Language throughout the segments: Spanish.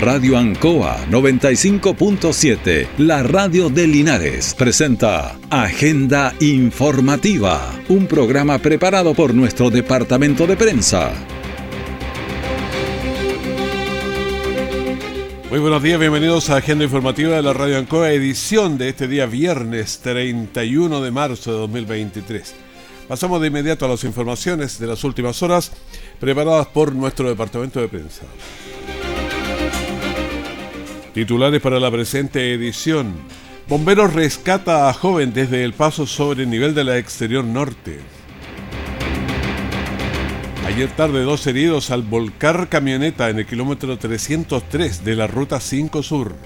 Radio Ancoa 95.7, la radio de Linares, presenta Agenda Informativa, un programa preparado por nuestro departamento de prensa. Muy buenos días, bienvenidos a Agenda Informativa de la Radio Ancoa, edición de este día viernes 31 de marzo de 2023. Pasamos de inmediato a las informaciones de las últimas horas preparadas por nuestro departamento de prensa. Titulares para la presente edición. Bomberos rescata a joven desde el paso sobre el nivel de la exterior norte. Ayer tarde dos heridos al volcar camioneta en el kilómetro 303 de la ruta 5 Sur.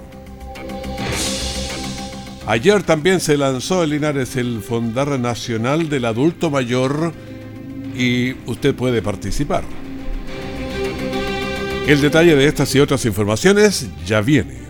Ayer también se lanzó en Linares el Fondar Nacional del Adulto Mayor y usted puede participar. El detalle de estas y otras informaciones ya viene.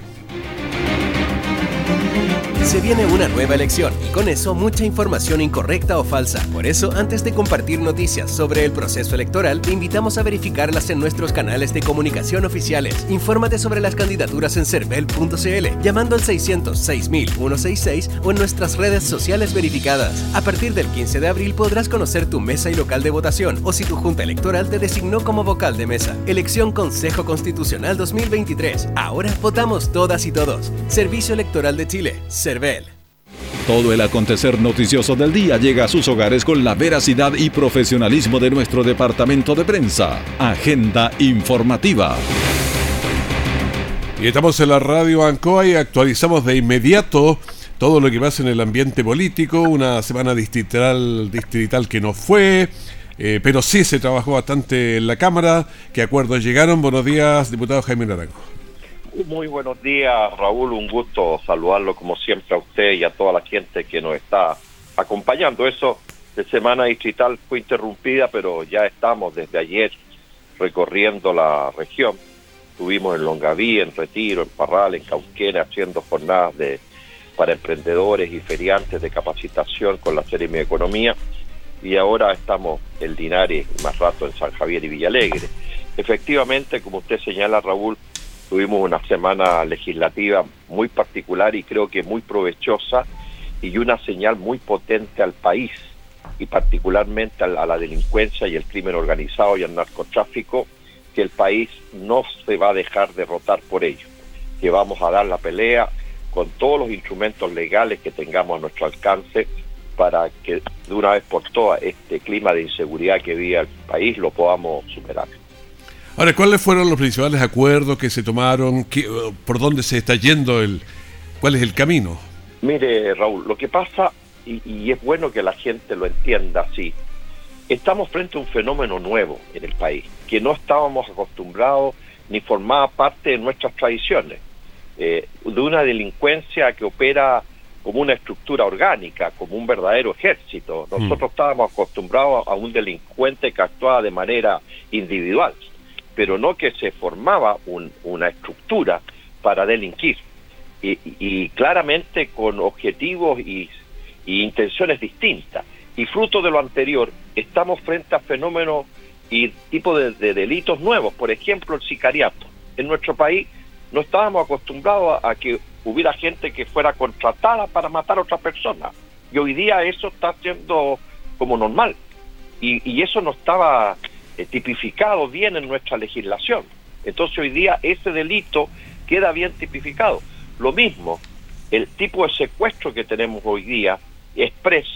Se viene una nueva elección y con eso mucha información incorrecta o falsa. Por eso, antes de compartir noticias sobre el proceso electoral, te invitamos a verificarlas en nuestros canales de comunicación oficiales. Infórmate sobre las candidaturas en cervel.cl llamando al 600 166 o en nuestras redes sociales verificadas. A partir del 15 de abril podrás conocer tu mesa y local de votación o si tu junta electoral te designó como vocal de mesa. Elección Consejo Constitucional 2023. Ahora votamos todas y todos. Servicio Electoral de Chile. Todo el acontecer noticioso del día llega a sus hogares con la veracidad y profesionalismo de nuestro departamento de prensa. Agenda informativa. Y estamos en la radio Ancoa y actualizamos de inmediato todo lo que pasa en el ambiente político. Una semana distrital, distrital que no fue, eh, pero sí se trabajó bastante en la Cámara. ¿Qué acuerdos llegaron? Buenos días, diputado Jaime Naranjo. Muy buenos días, Raúl. Un gusto saludarlo como siempre a usted y a toda la gente que nos está acompañando. Eso de semana distrital fue interrumpida, pero ya estamos desde ayer recorriendo la región. Estuvimos en Longaví, en Retiro, en Parral, en Cauquena, haciendo jornadas de para emprendedores y feriantes de capacitación con la serie Mi Economía. Y ahora estamos en Linares, más rato en San Javier y Villalegre. Efectivamente, como usted señala, Raúl, Tuvimos una semana legislativa muy particular y creo que muy provechosa y una señal muy potente al país y particularmente a la, delincuencia y el crimen organizado y al narcotráfico, que el país no se va a dejar derrotar por ello, que vamos a dar la pelea con todos los instrumentos legales que tengamos a nuestro alcance para que de una vez por todas este clima de inseguridad que vive el país lo podamos superar. Ahora, ¿cuáles fueron los principales acuerdos que se tomaron? ¿Por dónde se está yendo? el ¿Cuál es el camino? Mire, Raúl, lo que pasa, y, es bueno que la gente lo entienda así, estamos frente a un fenómeno nuevo en el país, que no estábamos acostumbrados ni formaba parte de nuestras tradiciones, eh, de una delincuencia que opera como una estructura orgánica, como un verdadero ejército. Mm. Nosotros estábamos acostumbrados a un delincuente que actuaba de manera individual pero no que se formaba una estructura para delinquir y, claramente con objetivos y, intenciones distintas. Y fruto de lo anterior, estamos frente a fenómenos y tipos de, delitos nuevos, por ejemplo el sicariato. En nuestro país no estábamos acostumbrados a, que hubiera gente que fuera contratada para matar a otra persona. Y hoy día eso está siendo como normal. Y, y eso no estaba eh, tipificado bien en nuestra legislación. Entonces hoy día ese delito queda bien tipificado. Lo mismo, el tipo de secuestro que tenemos hoy día, express,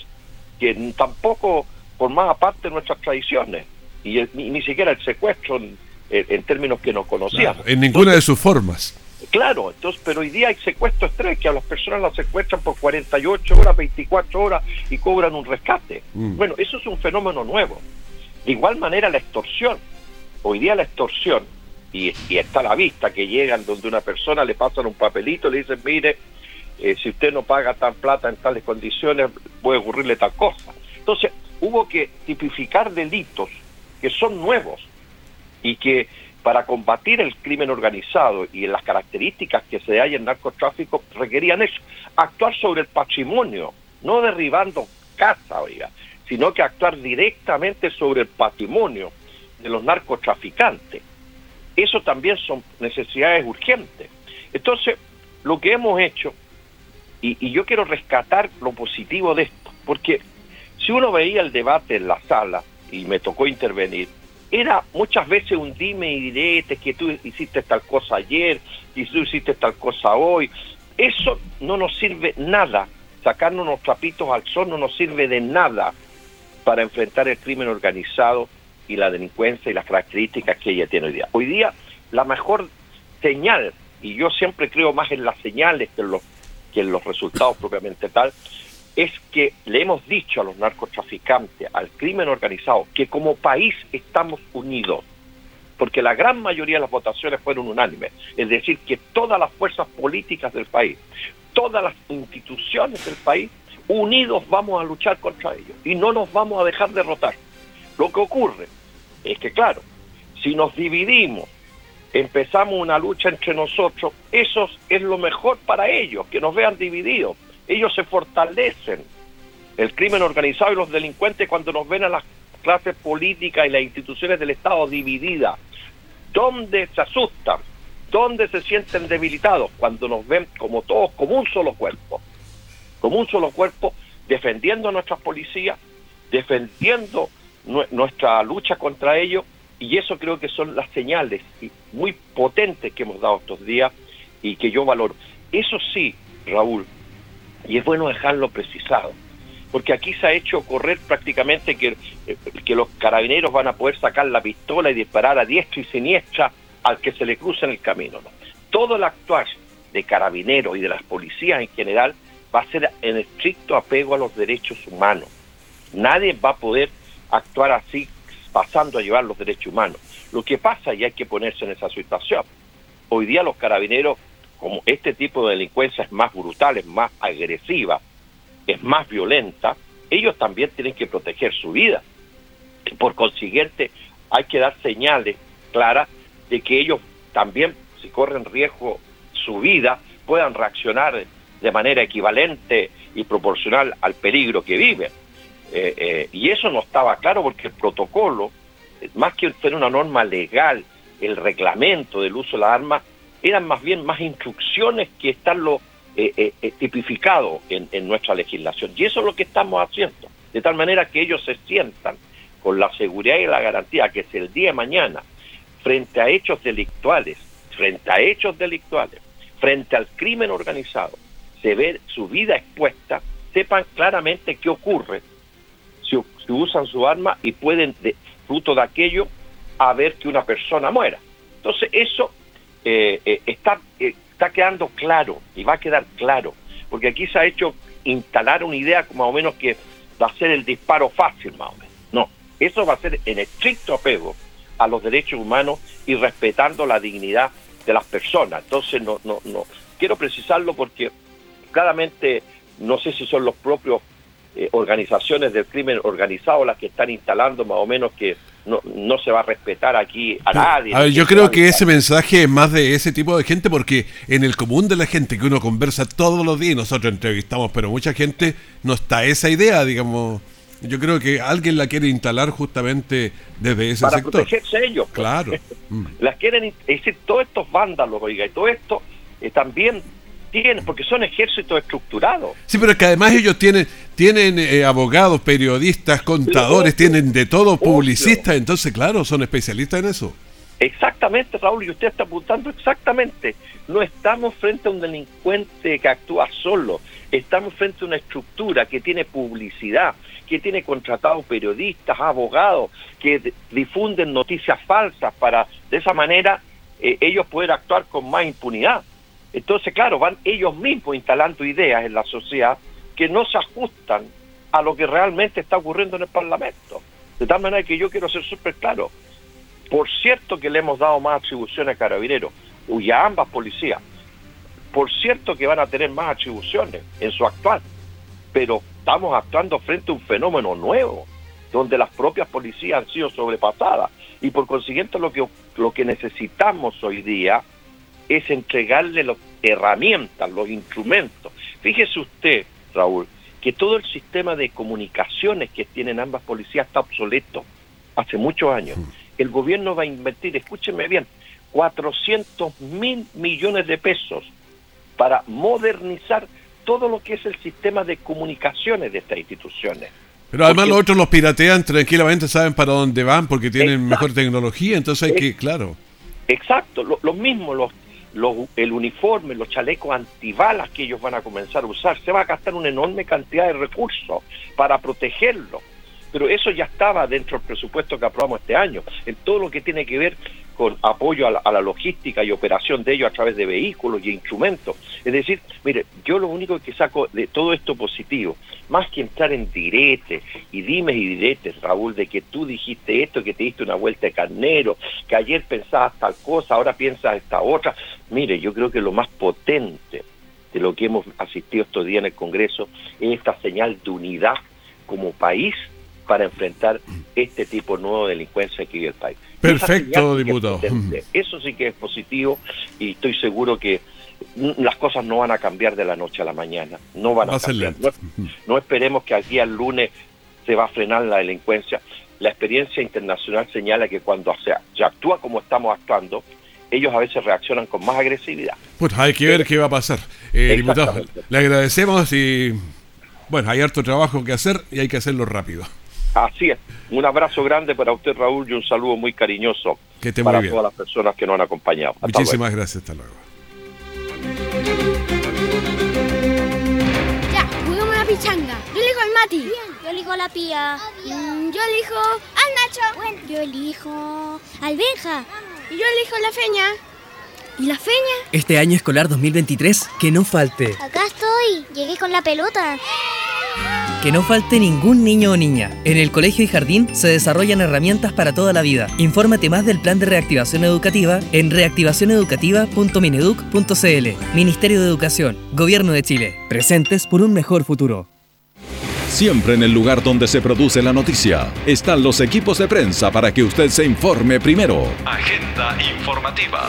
que tampoco formaba parte de nuestras tradiciones, y, ni, siquiera el secuestro en, términos que no conocíamos. en ninguna de sus formas. Claro, entonces, pero hoy día hay secuestro express, que a las personas las secuestran por 48 horas, 24 horas y cobran un rescate. Mm. Bueno, eso es un fenómeno nuevo. De igual manera la extorsión. Hoy día la extorsión, y, está a la vista que llegan donde una persona le pasan un papelito, le dicen, mire, eh, si usted no paga tal plata en tales condiciones, puede ocurrirle tal cosa. Entonces, hubo que tipificar delitos que son nuevos y que para combatir el crimen organizado y las características que se hay en narcotráfico requerían eso, actuar sobre el patrimonio, no derribando casa, oiga, sino que actuar directamente sobre el patrimonio de los narcotraficantes. Eso también son necesidades urgentes. Entonces, lo que hemos hecho, y, yo quiero rescatar lo positivo de esto, porque si uno veía el debate en la sala, y me tocó intervenir, era muchas veces un dime y direte, que tú hiciste tal cosa ayer, y tú hiciste tal cosa hoy. Eso no nos sirve nada. Sacarnos los trapitos al sol no nos sirve de nada para enfrentar el crimen organizado y la delincuencia y las características que ella tiene hoy día. Hoy día la mejor señal, y yo siempre creo más en las señales que en los, que en los resultados propiamente tal, es que le hemos dicho a los narcotraficantes, al crimen organizado, que como país estamos unidos, porque la gran mayoría de las votaciones fueron unánimes, es decir, que todas las fuerzas políticas del país, todas las instituciones del país, unidos vamos a luchar contra ellos y no nos vamos a dejar derrotar. Lo que ocurre es que, claro, si nos dividimos, empezamos una lucha entre nosotros, eso es lo mejor para ellos, que nos vean divididos ellos se fortalecen. El crimen organizado y los delincuentes cuando nos ven a las clases políticas y las instituciones del Estado divididas, ¿dónde se asustan? ¿Dónde se sienten debilitados? Cuando nos ven como todos, como un solo cuerpo, como un solo cuerpo, defendiendo a nuestras policías, defendiendo nuestra lucha contra ellos, y eso creo que son las señales muy potentes que hemos dado estos días y que yo valoro. Eso sí, Raúl, y es bueno dejarlo precisado, porque aquí se ha hecho correr prácticamente que, eh, los carabineros van a poder sacar la pistola y disparar a diestra y siniestra al que se le cruza en el camino. Todo el actuar de carabineros y de las policías en general va a ser en estricto apego a los derechos humanos. Nadie va a poder actuar así pasando a llevar los derechos humanos. Lo que pasa, y hay que ponerse en esa situación, hoy día los carabineros como este tipo de delincuencia es más brutal, es más agresiva, es más violenta, ellos también tienen que proteger su vida. Por consiguiente, hay que dar señales claras de que ellos también, si corren riesgo su vida, puedan reaccionar de manera equivalente y proporcional al peligro que viven. Eh, eh, y eso no estaba claro porque el protocolo, más que ser una norma legal, el reglamento del uso de la arma eran más bien más instrucciones que están lo eh, eh, eh, tipificado en, en nuestra legislación. Y eso es lo que estamos haciendo, de tal manera que ellos se sientan con la seguridad y la garantía que si el día de mañana, frente a hechos delictuales, frente a hechos delictuales, frente al crimen organizado, se ve su vida expuesta, sepan claramente qué ocurre si, usan su arma y pueden, de, fruto de aquello, haber que una persona muera. Entonces eso eh, eh, está, eh, está quedando claro y va a quedar claro, porque aquí se ha hecho instalar una idea más o menos que va a ser el disparo fácil, más o menos. No, eso va a ser en estricto apego a los derechos humanos y respetando la dignidad de las personas. Entonces, no, no, no. Quiero precisarlo porque claramente no sé si son los propios eh, organizaciones del crimen organizado las que están instalando más o menos que no, no se va a respetar aquí a nadie. yo creo que ese mensaje es más de ese tipo de gente porque en el común de la gente que uno conversa todos los días, nosotros entrevistamos, pero mucha gente no está esa idea, digamos. Yo creo que alguien la quiere instalar justamente desde ese Para sector. protegerse ellos. Pues. Claro. Mm. Las quieren, es decir, todos estos vándalos, oiga, y todo esto eh, también tienen, porque son ejércitos estructurados. Sí, pero es que además ellos tienen tienen eh, abogados, periodistas, contadores, tienen de todo, publicistas, entonces claro, son especialistas en eso. Exactamente, Raúl, y usted está apuntando exactamente. No estamos frente a un delincuente que actúa solo, estamos frente a una estructura que tiene publicidad, que tiene contratados periodistas, abogados, que difunden noticias falsas para de esa manera eh, ellos poder actuar con más impunidad. Entonces, claro, van ellos mismos instalando ideas en la sociedad que no se ajustan a lo que realmente está ocurriendo en el Parlamento. De tal manera que yo quiero ser súper claro. Por cierto que le hemos dado más atribuciones a Carabineros y a ambas policías. Por cierto que van a tener más atribuciones en su actual. Pero estamos actuando frente a un fenómeno nuevo, donde las propias policías han sido sobrepasadas. Y por consiguiente lo que, lo que necesitamos hoy día es entregarle las herramientas, los instrumentos. Fíjese usted, Raúl, que todo el sistema de comunicaciones que tienen ambas policías está obsoleto hace muchos años. El gobierno va a invertir, escúchenme bien, 400 mil millones de pesos para modernizar todo lo que es el sistema de comunicaciones de estas instituciones. Pero además los otros los piratean tranquilamente, saben para dónde van porque tienen mejor tecnología, entonces hay que, claro. Exacto, lo, mismo, los, el uniforme, los chalecos antibalas que ellos van a comenzar a usar, se va a gastar una enorme cantidad de recursos para protegerlo. Pero eso ya estaba dentro del presupuesto que aprobamos este año, en todo lo que tiene que ver con apoyo a la, logística y operación de ellos a través de vehículos y instrumentos. Es decir, mire, yo lo único que saco de todo esto positivo, más que entrar en diretes y dimes y diretes, Raúl, de que tú dijiste esto, que te diste una vuelta de carnero, que ayer pensabas tal cosa, ahora piensas esta otra, mire, yo creo que lo más potente de lo que hemos asistido estos días en el Congreso es esta señal de unidad como país para enfrentar este tipo nuevo de delincuencia que vive el país. Perfecto, diputado. Eso sí que es positivo y estoy seguro que las cosas no van a cambiar de la noche a la mañana. No van a, cambiar. No, esperemos que aquí al lunes se va a frenar la delincuencia. La experiencia internacional señala que cuando se, actúa como estamos actuando, ellos a veces reaccionan con más agresividad. Pues hay que ver qué va a pasar. Eh, diputado, le agradecemos y bueno, hay harto trabajo que hacer y hay que hacerlo rápido. Así es. Un abrazo grande para usted, Raúl, y un saludo muy cariñoso para todas las personas que nos han acompañado. Muchísimas gracias. Hasta luego. Ya, juguemos la pichanga. Yo elijo al Mati. Bien. Yo elijo a la Pía. Mm, yo elijo al Nacho. Bueno. Yo elijo al Benja. Y yo elijo la Feña. ¿Y la Feña? Este año escolar 2023, que no falte. Acá estoy. Llegué con la pelota. Que no falte ningún niño o niña. En el colegio y jardín se desarrollan herramientas para toda la vida. Infórmate más del plan de reactivación educativa en reactivacioneducativa.mineduc.cl. Ministerio de Educación, Gobierno de Chile. Presentes por un mejor futuro. Siempre en el lugar donde se produce la noticia están los equipos de prensa para que usted se informe primero. Agenda informativa.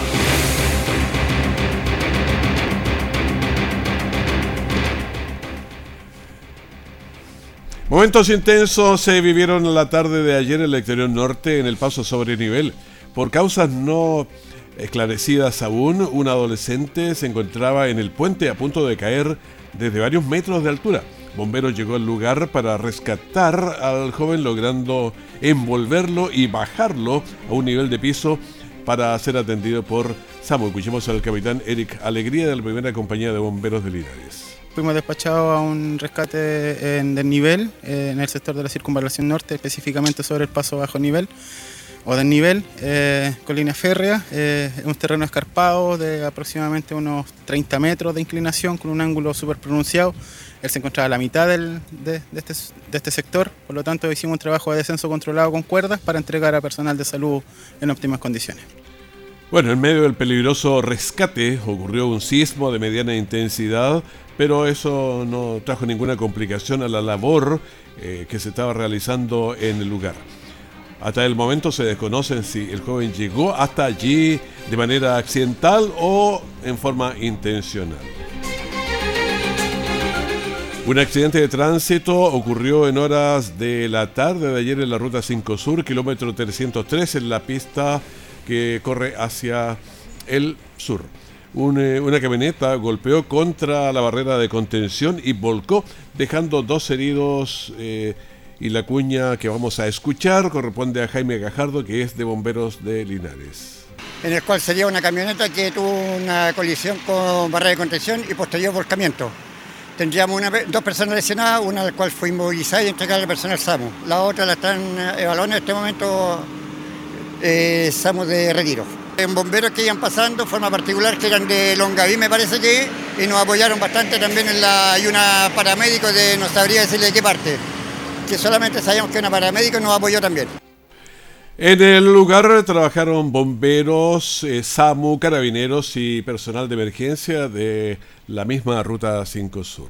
Momentos intensos se vivieron la tarde de ayer en el exterior norte en el paso sobre nivel. Por causas no esclarecidas aún, un adolescente se encontraba en el puente a punto de caer desde varios metros de altura. Bomberos llegó al lugar para rescatar al joven logrando envolverlo y bajarlo a un nivel de piso para ser atendido por SAMU. Escuchemos al capitán Eric Alegría de la primera compañía de bomberos de Linares fuimos despachados a un rescate en desnivel eh, en el sector de la circunvalación norte, específicamente sobre el paso bajo nivel o desnivel eh, con línea férrea. Eh, un terreno escarpado de aproximadamente unos 30 metros de inclinación con un ángulo súper pronunciado. Él se encontraba a la mitad de, este, de este sector, por lo tanto hicimos un trabajo de descenso controlado con cuerdas para entregar a personal de salud en óptimas condiciones. Bueno, en medio del peligroso rescate ocurrió un sismo de mediana intensidad pero eso no trajo ninguna complicación a la labor eh, que se estaba realizando en el lugar. Hasta el momento se desconocen si el joven llegó hasta allí de manera accidental o en forma intencional. Un accidente de tránsito ocurrió en horas de la tarde de ayer en la ruta 5 Sur, kilómetro 303, en la pista que corre hacia el sur. Eh, una camioneta golpeó contra la barrera de contención y volcó, dejando dos heridos. Eh, y la cuña que vamos a escuchar corresponde a Jaime Gajardo, que es de Bomberos de Linares. En el cual sería una camioneta que tuvo una colisión con barrera de contención y posterior volcamiento. Tendríamos dos personas lesionadas, una la cual fue inmovilizada y entregada al personal SAMU. La otra la están evaluando en este momento eh, SAMU de retiro. En bomberos que iban pasando, forma particular, que eran de Longaví, me parece que, y nos apoyaron bastante también en la. Hay una paramédico de, no sabría decirle de qué parte, que solamente sabíamos que una paramédico nos apoyó también. En el lugar trabajaron bomberos, eh, SAMU, carabineros y personal de emergencia de la misma Ruta 5 Sur.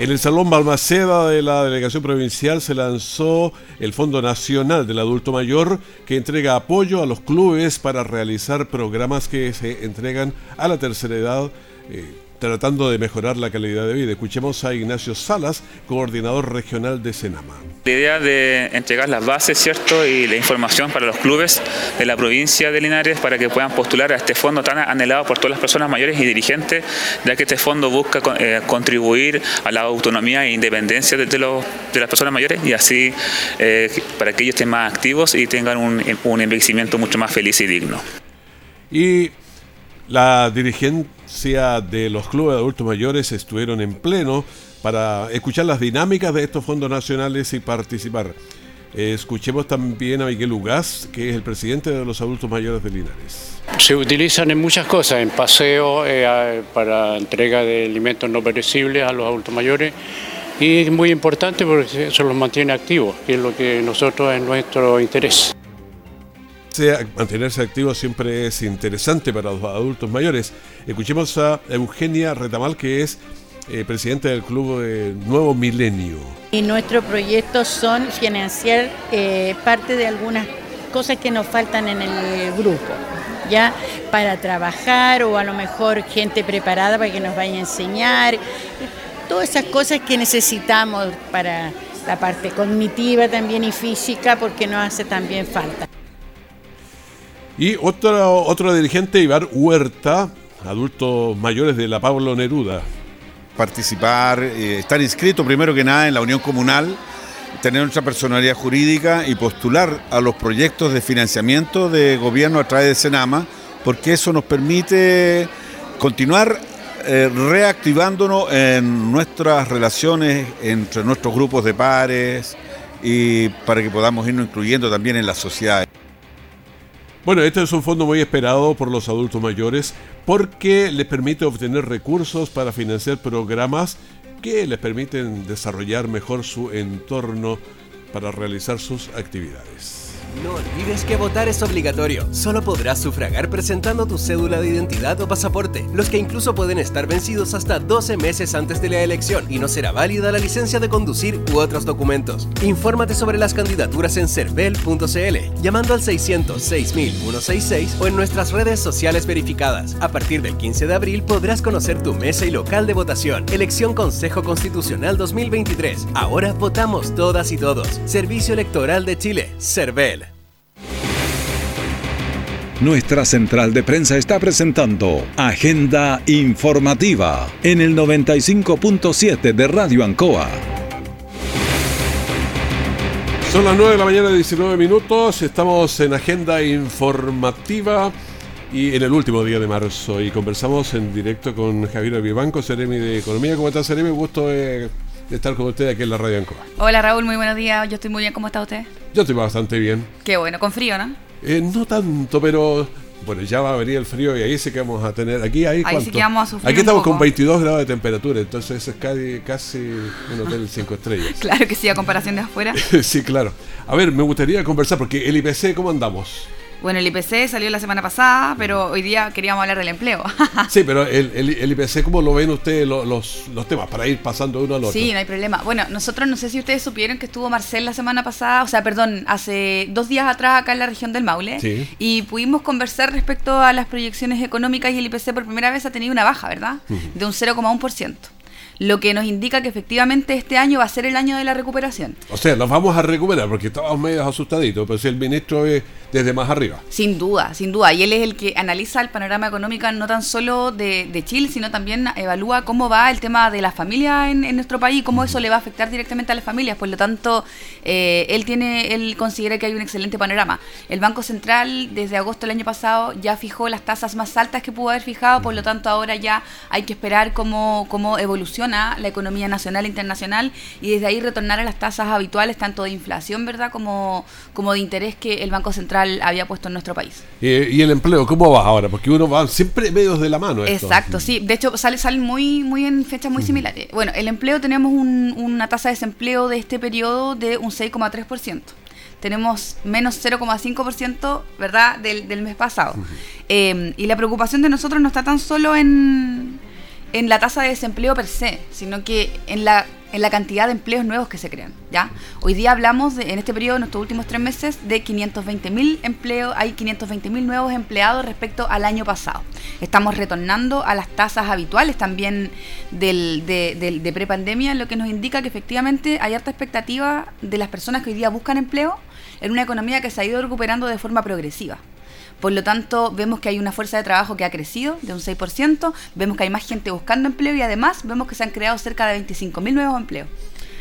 En el Salón Balmaceda de la Delegación Provincial se lanzó el Fondo Nacional del Adulto Mayor que entrega apoyo a los clubes para realizar programas que se entregan a la tercera edad. Eh, tratando de mejorar la calidad de vida. Escuchemos a Ignacio Salas, coordinador regional de Senama. La idea de entregar las bases, ¿cierto? Y la información para los clubes de la provincia de Linares para que puedan postular a este fondo tan anhelado por todas las personas mayores y dirigentes, ya que este fondo busca eh, contribuir a la autonomía e independencia de, los, de las personas mayores y así eh, para que ellos estén más activos y tengan un, un envejecimiento mucho más feliz y digno. Y la dirigencia de los clubes de adultos mayores estuvieron en pleno para escuchar las dinámicas de estos fondos nacionales y participar. escuchemos también a Miguel Ugaz, que es el presidente de los adultos mayores de Linares. Se utilizan en muchas cosas, en paseo, eh, para entrega de alimentos no perecibles a los adultos mayores. Y es muy importante porque eso los mantiene activos, que es lo que nosotros es nuestro interés mantenerse activo siempre es interesante para los adultos mayores. Escuchemos a Eugenia Retamal, que es eh, presidenta del Club Nuevo Milenio. Y nuestros proyectos son financiar eh, parte de algunas cosas que nos faltan en el grupo, ya para trabajar o a lo mejor gente preparada para que nos vaya a enseñar, todas esas cosas que necesitamos para la parte cognitiva también y física porque nos hace también falta. Y otro, otro dirigente, Ibar Huerta, adultos mayores de la Pablo Neruda. Participar, eh, estar inscrito primero que nada en la Unión Comunal, tener nuestra personalidad jurídica y postular a los proyectos de financiamiento de gobierno a través de Senama, porque eso nos permite continuar eh, reactivándonos en nuestras relaciones entre nuestros grupos de pares y para que podamos irnos incluyendo también en la sociedad. Bueno, este es un fondo muy esperado por los adultos mayores porque les permite obtener recursos para financiar programas que les permiten desarrollar mejor su entorno para realizar sus actividades. No olvides que votar es obligatorio. Solo podrás sufragar presentando tu cédula de identidad o pasaporte, los que incluso pueden estar vencidos hasta 12 meses antes de la elección y no será válida la licencia de conducir u otros documentos. Infórmate sobre las candidaturas en cervel.cl, llamando al 600 6166 o en nuestras redes sociales verificadas. A partir del 15 de abril podrás conocer tu mesa y local de votación. Elección Consejo Constitucional 2023. Ahora votamos todas y todos. Servicio Electoral de Chile, CERVEL. Nuestra central de prensa está presentando Agenda Informativa en el 95.7 de Radio Ancoa. Son las 9 de la mañana, 19 minutos. Estamos en Agenda Informativa y en el último día de marzo. Y conversamos en directo con Javier Vivanco, Ceremi de Economía. ¿Cómo está, Ceremi? Gusto de, estar con usted aquí en la Radio Ancoa. Hola, Raúl. Muy buenos días. Yo estoy muy bien. ¿Cómo está usted? Yo estoy bastante bien. Qué bueno. Con frío, ¿no? Eh, no tanto, pero bueno, ya va a venir el frío y ahí sí que vamos a tener. Aquí, ahí, ahí sí que vamos a sufrir Aquí estamos con 22 grados de temperatura, entonces es casi, casi un hotel 5 estrellas. claro que sí, a comparación de afuera. sí, claro. A ver, me gustaría conversar porque el IPC, ¿cómo andamos? Bueno, el IPC salió la semana pasada, pero hoy día queríamos hablar del empleo. sí, pero el, el, IPC, ¿cómo lo ven ustedes los, los, temas para ir pasando uno al otro? Sí, no hay problema. Bueno, nosotros no sé si ustedes supieron que estuvo Marcel la semana pasada, o sea, perdón, hace dos días atrás acá en la región del Maule, sí. y pudimos conversar respecto a las proyecciones económicas y el IPC por primera vez ha tenido una baja, ¿verdad? De un 0,1% lo que nos indica que efectivamente este año va a ser el año de la recuperación. O sea, nos vamos a recuperar porque estábamos medio asustaditos, pero si el ministro es desde más arriba. Sin duda, sin duda. Y él es el que analiza el panorama económico no tan solo de, Chile, sino también evalúa cómo va el tema de la familia en, nuestro país, cómo eso le va a afectar directamente a las familias. Por lo tanto, eh, él tiene, él considera que hay un excelente panorama. El Banco Central desde agosto del año pasado ya fijó las tasas más altas que pudo haber fijado, por lo tanto ahora ya hay que esperar cómo, cómo evoluciona la economía nacional e internacional y desde ahí retornar a las tasas habituales, tanto de inflación, ¿verdad?, como, como de interés que el Banco Central había puesto en nuestro país. ¿Y, el empleo cómo va ahora? Porque uno va siempre medios de la mano. Exacto, sí. De hecho, sale, salen muy, muy en fechas muy similares. Bueno, el empleo tenemos una tasa de desempleo de este periodo de un 6,3% tenemos menos 0,5%, ¿verdad?, del, del, mes pasado. Eh, y la preocupación de nosotros no está tan solo en, en la tasa de desempleo per se, sino que en la en la cantidad de empleos nuevos que se crean. ¿ya? Hoy día hablamos, de, en este periodo, en estos últimos tres meses, de 520 mil empleos, hay 520 mil nuevos empleados respecto al año pasado. Estamos retornando a las tasas habituales también del, de, de, de prepandemia, lo que nos indica que efectivamente hay harta expectativa de las personas que hoy día buscan empleo en una economía que se ha ido recuperando de forma progresiva. Por lo tanto, vemos que hay una fuerza de trabajo que ha crecido de un 6%, vemos que hay más gente buscando empleo y además vemos que se han creado cerca de 25.000 nuevos empleos.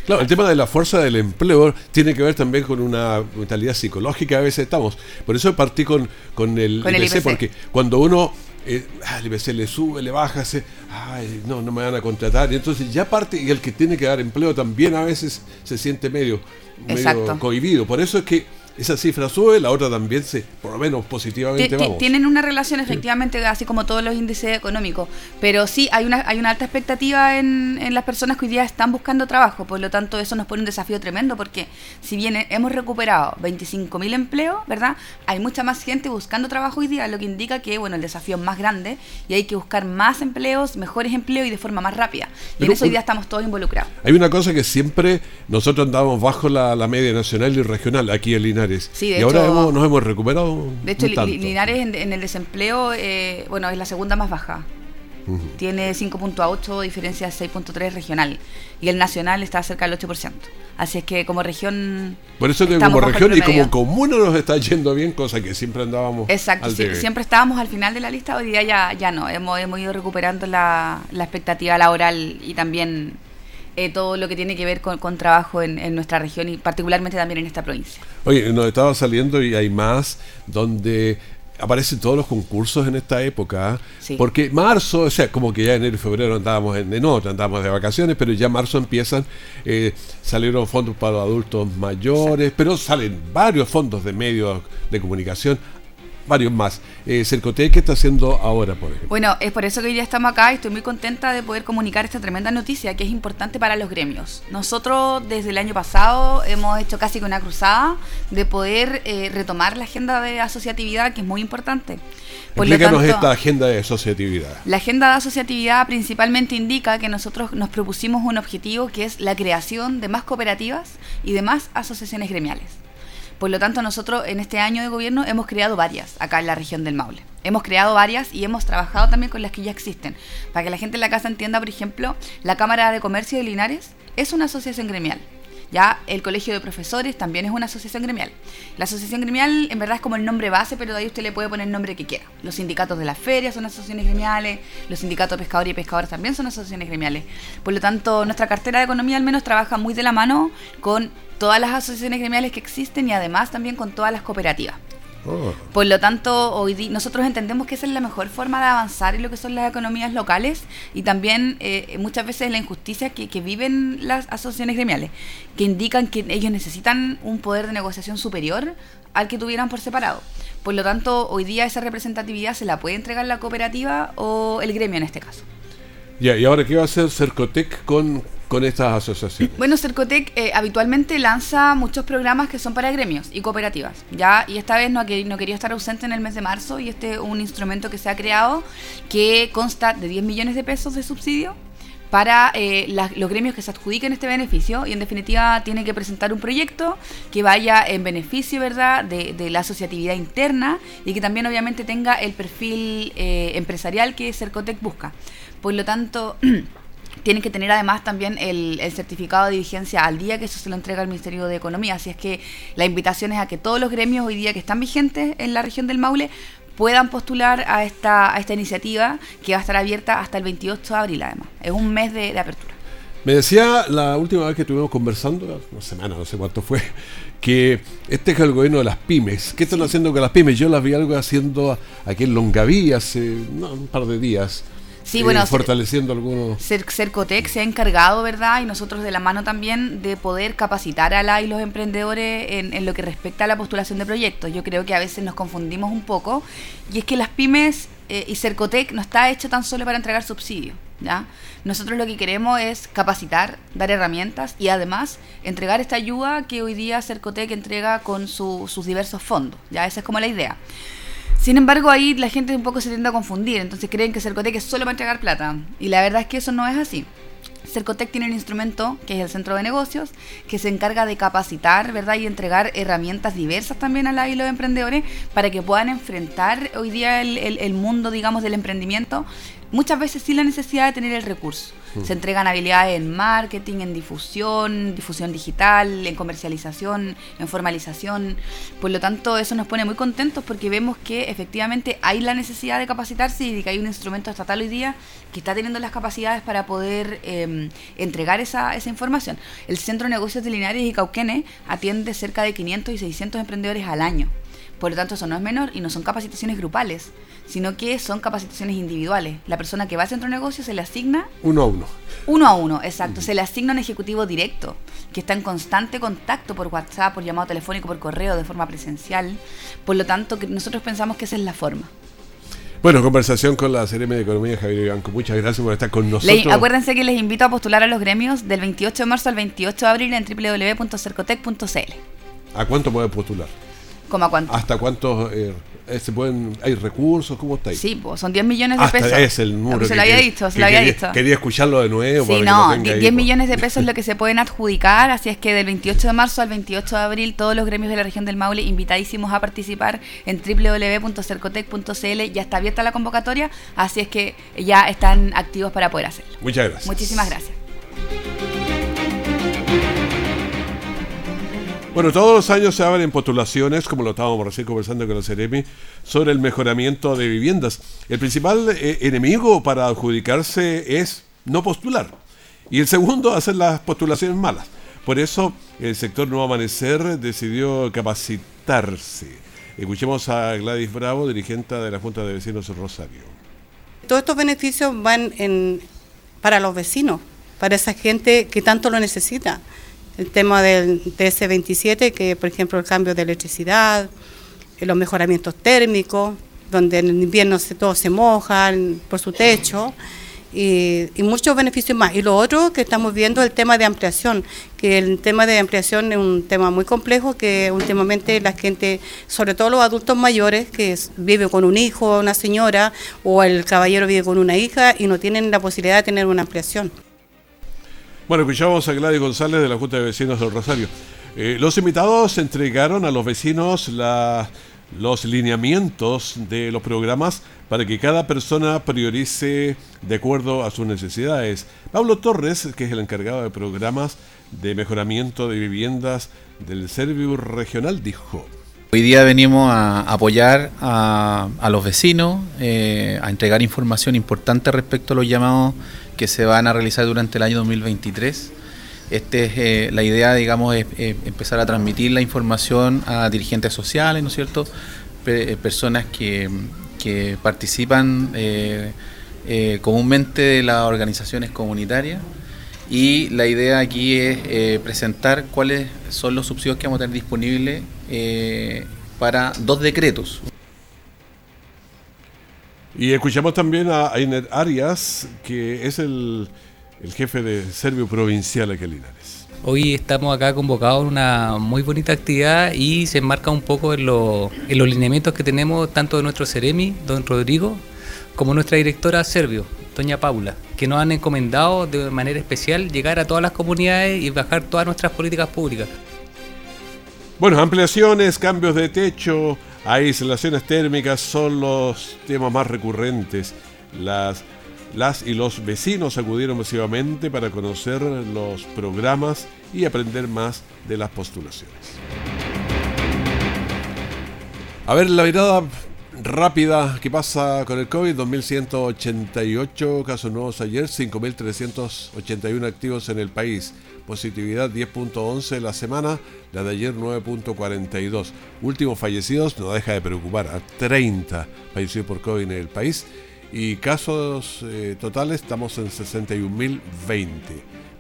Claro, el tema de la fuerza del empleo tiene que ver también con una mentalidad psicológica a veces estamos. Por eso partí con, con, el, Con el IPC, IPC. porque cuando uno eh, ah, el IPC le sube, le baja, se, ay, no, no me van a contratar. Y entonces ya parte, y el que tiene que dar empleo también a veces se siente medio, medio cohibido. Por eso es que esa cifra sube, la otra también se, por lo menos positivamente Ti- ti- vamos. Tienen una relación efectivamente, así como todos los índices económicos, pero sí hay una, hay una alta expectativa en, en las personas que hoy día están buscando trabajo, por lo tanto eso nos pone un desafío tremendo porque si bien hemos recuperado 25.000 empleos, ¿verdad? Hay mucha más gente buscando trabajo hoy día, lo que indica que bueno el desafío es más grande y hay que buscar más empleos, mejores empleos y de forma más rápida. Y en eso hoy día estamos todos involucrados. Hay una cosa que siempre nosotros andábamos bajo la, la media nacional y regional aquí en Linares. Sí, de y ahora hemos- nos hemos recuperado. De hecho, tanto. Linares en, en el desempleo, eh, bueno, es la segunda más baja. Ujú. Tiene 5.8, diferencia de 6.3 regional. Y el nacional está cerca del 8%. Así es que como región... Por eso que como región y como comuna nos está yendo bien, cosa que siempre andábamos. Exacto, al sí, debe. siempre estábamos al final de la lista, hoy día ya, ya no. Hemos, hemos ido recuperando la, la expectativa laboral y también eh, todo lo que tiene que ver con, con trabajo en, en nuestra región y particularmente también en esta provincia. Oye, nos estaba saliendo y hay más donde aparecen todos los concursos en esta época. Sí. Porque marzo, o sea, como que ya enero y febrero andábamos en, en otra, andábamos de vacaciones, pero ya marzo empiezan, eh, salieron fondos para los adultos mayores, pero salen varios fondos de medios de comunicación, varios más. Eh, Cercotec, ¿qué está haciendo ahora, por ejemplo? Bueno, es por eso que hoy día estamos acá y estoy muy contenta de poder comunicar esta tremenda noticia que es importante para los gremios. Nosotros desde el año pasado hemos hecho casi que una cruzada de poder eh, retomar la agenda de asociatividad que es muy importante. Por Explícanos tanto, esta agenda de asociatividad. La agenda de asociatividad principalmente indica que nosotros nos propusimos un objetivo que es la creación de más cooperativas y de más asociaciones gremiales. Por lo tanto, nosotros en este año de gobierno hemos creado varias acá en la región del Maule. Hemos creado varias y hemos trabajado también con las que ya existen. Para que la gente en la casa entienda, por ejemplo, la Cámara de Comercio de Linares es una asociación gremial. Ya el Colegio de Profesores también es una asociación gremial. La asociación gremial en verdad es como el nombre base, pero de ahí usted le puede poner el nombre que quiera. Los sindicatos de las ferias son asociaciones gremiales, los sindicatos de pescadores y pescadores también son asociaciones gremiales. Por lo tanto, nuestra cartera de economía al menos trabaja muy de la mano con todas las asociaciones gremiales que existen y además también con todas las cooperativas. Oh. Por lo tanto, hoy nosotros entendemos que esa es la mejor forma de avanzar en lo que son las economías locales y también eh, muchas veces la injusticia que, que viven las asociaciones gremiales, que indican que ellos necesitan un poder de negociación superior al que tuvieran por separado. Por lo tanto, hoy día esa representatividad se la puede entregar la cooperativa o el gremio en este caso. Ya, ¿y ahora qué va a hacer Cercotec con, con estas asociaciones? Bueno, Cercotec eh, habitualmente lanza muchos programas que son para gremios y cooperativas, ¿ya? Y esta vez no, no quería estar ausente en el mes de marzo y este es un instrumento que se ha creado que consta de 10 millones de pesos de subsidio para eh, las- los gremios que se adjudiquen este beneficio y en definitiva tiene que presentar un proyecto que vaya en beneficio, ¿verdad?, de, de la asociatividad interna y que también obviamente tenga el perfil eh, empresarial que Cercotec busca. Por lo tanto... Tienen que tener además también el, el certificado de vigencia al día, que eso se lo entrega el Ministerio de Economía. Así es que la invitación es a que todos los gremios hoy día que están vigentes en la región del Maule puedan postular a esta, a esta iniciativa que va a estar abierta hasta el 28 de abril además. Es un mes de, de apertura. Me decía la última vez que estuvimos conversando, una semana, no sé cuánto fue, que este es el gobierno de las pymes. ¿Qué están haciendo con las pymes? Yo las vi algo haciendo aquí en Longaví hace no, un par de días. Sí, eh, bueno, fortaleciendo algunos. Cer- Cercotec se ha encargado, ¿verdad? Y nosotros de la mano también de poder capacitar a la y los emprendedores en, en lo que respecta a la postulación de proyectos. Yo creo que a veces nos confundimos un poco y es que las pymes eh, y Cercotec no está hecho tan solo para entregar subsidios, ¿ya? Nosotros lo que queremos es capacitar, dar herramientas y además entregar esta ayuda que hoy día Cercotec entrega con su- sus diversos fondos, ¿ya? Esa es como la idea. Sin embargo, ahí la gente un poco se tiende a confundir, entonces creen que Cercotec es solo para entregar plata. Y la verdad es que eso no es así. Cercotec tiene un instrumento que es el Centro de Negocios, que se encarga de capacitar, ¿verdad? Y entregar herramientas diversas también a la y los emprendedores para que puedan enfrentar hoy día el, el mundo, digamos, del emprendimiento muchas veces sin la necesidad de tener el recurso. Mm. Se entregan habilidades en marketing, en difusión, difusión digital, en comercialización, en formalización. Por lo tanto, eso nos pone muy contentos porque vemos que efectivamente hay la necesidad de capacitarse y que hay un instrumento estatal hoy día que está teniendo las capacidades para poder em, entregar esa, esa información. El Centro de Negocios de Linares y Cauquenes atiende cerca de 500 y 600 emprendedores al año. Por lo tanto, eso no es menor y no son capacitaciones grupales sino que son capacitaciones individuales. La persona que va al centro de negocio se le asigna... Uno a uno. Uno a uno, exacto. Se le asigna un ejecutivo directo, que está en constante contacto por WhatsApp, por llamado telefónico, por correo, de forma presencial. Por lo tanto, que nosotros pensamos que esa es la forma. Bueno, conversación con la CRM de Economía, Javier Ibanco. Muchas gracias por estar con nosotros. acuérdense que les invito a postular a los gremios del 28 de marzo al 28 de abril en www.cercotec.cl. ¿A cuánto puede postular? ¿Cómo a cuánto? ¿Hasta cuántos eh, se pueden, hay recursos? ¿Cómo está ahí? Sí, pues son 10 millones de pesos. Es el número. se lo había dicho, se lo había dicho. Quería escucharlo de nuevo. Sí, no, 10 millones de pesos es lo que se pueden adjudicar, así es que del 28 de marzo al 28 de abril todos los gremios de la región del Maule invitadísimos a participar en www.cercotec.cl, ya está abierta la convocatoria, así es que ya están activos para poder hacerlo. Muchas gracias. Muchísimas gracias. Bueno, todos los años se abren postulaciones, como lo estábamos recién conversando con la Ceremi, sobre el mejoramiento de viviendas. El principal eh, enemigo para adjudicarse es no postular. Y el segundo, hacer las postulaciones malas. Por eso el sector Nuevo Amanecer decidió capacitarse. Escuchemos a Gladys Bravo, dirigente de la Junta de Vecinos de Rosario. Todos estos beneficios van en, para los vecinos, para esa gente que tanto lo necesita el tema del TS27, que por ejemplo el cambio de electricidad, eh, los mejoramientos térmicos, donde en el invierno se, todos se mojan por su techo. Y, muchos beneficios más. Y lo otro que estamos viendo es el tema de ampliación, que el tema de ampliación es un tema muy complejo, que últimamente la gente, sobre todo los adultos mayores, que viven con un hijo, una señora, o el caballero vive con una hija y no tienen la posibilidad de tener una ampliación. Bueno, escuchamos a Gladys González de la Junta de Vecinos del Rosario. Eh, los invitados entregaron a los vecinos los lineamientos de los programas para que cada persona priorice de acuerdo a sus necesidades. Pablo Torres, que es el encargado de programas de mejoramiento de viviendas del Servio Regional, dijo. Hoy día venimos a apoyar a, los vecinos, eh, a entregar información importante respecto a los llamados que se van a realizar durante el año 2023. Este es, eh, la idea, digamos, es empezar a transmitir la información a dirigentes sociales, ¿no es cierto? Eh, personas que, participan eh, comúnmente de las organizaciones comunitarias. Y la idea aquí es presentar cuáles son los subsidios que vamos a tener disponibles para dos decretos. Y escuchamos también a Ainer Arias, que es el, jefe de Servio Provincial aquí en Linares. Hoy estamos acá convocados en una muy bonita actividad y se enmarca un poco en, los lineamientos que tenemos tanto de nuestro Ceremi, don Rodrigo, como nuestra directora Servio, doña Paula, que nos han encomendado de manera especial llegar a todas las comunidades y bajar todas nuestras políticas públicas. Bueno, ampliaciones, cambios de techo, Aislaciones térmicas son los temas más recurrentes. Las, las y los vecinos acudieron masivamente para conocer los programas y aprender más de las postulaciones. A ver, la mirada rápida, ¿qué pasa con el COVID? 2.188 casos nuevos ayer, 5.381 activos en el país. Positividad 10.11 la semana, la de ayer 9.42. Últimos fallecidos no deja de preocupar, a 30 fallecidos por COVID en el país. Y casos eh, totales estamos en 61.020.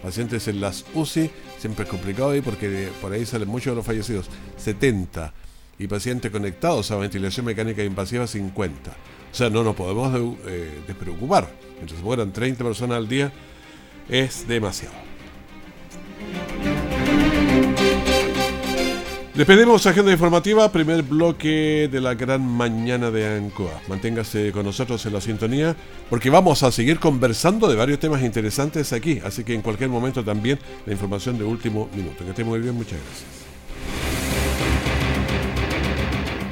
Pacientes en las UCI, siempre es complicado ahí porque por ahí salen muchos de los fallecidos. 70 y pacientes conectados a ventilación mecánica invasiva 50. O sea, no nos podemos eh, despreocupar. Mientras mueran 30 personas al día, es demasiado. Despedimos agenda informativa, primer bloque de la gran mañana de Ancoa. Manténgase con nosotros en la sintonía porque vamos a seguir conversando de varios temas interesantes aquí, así que en cualquier momento también la información de último minuto. Que esté muy bien, muchas gracias.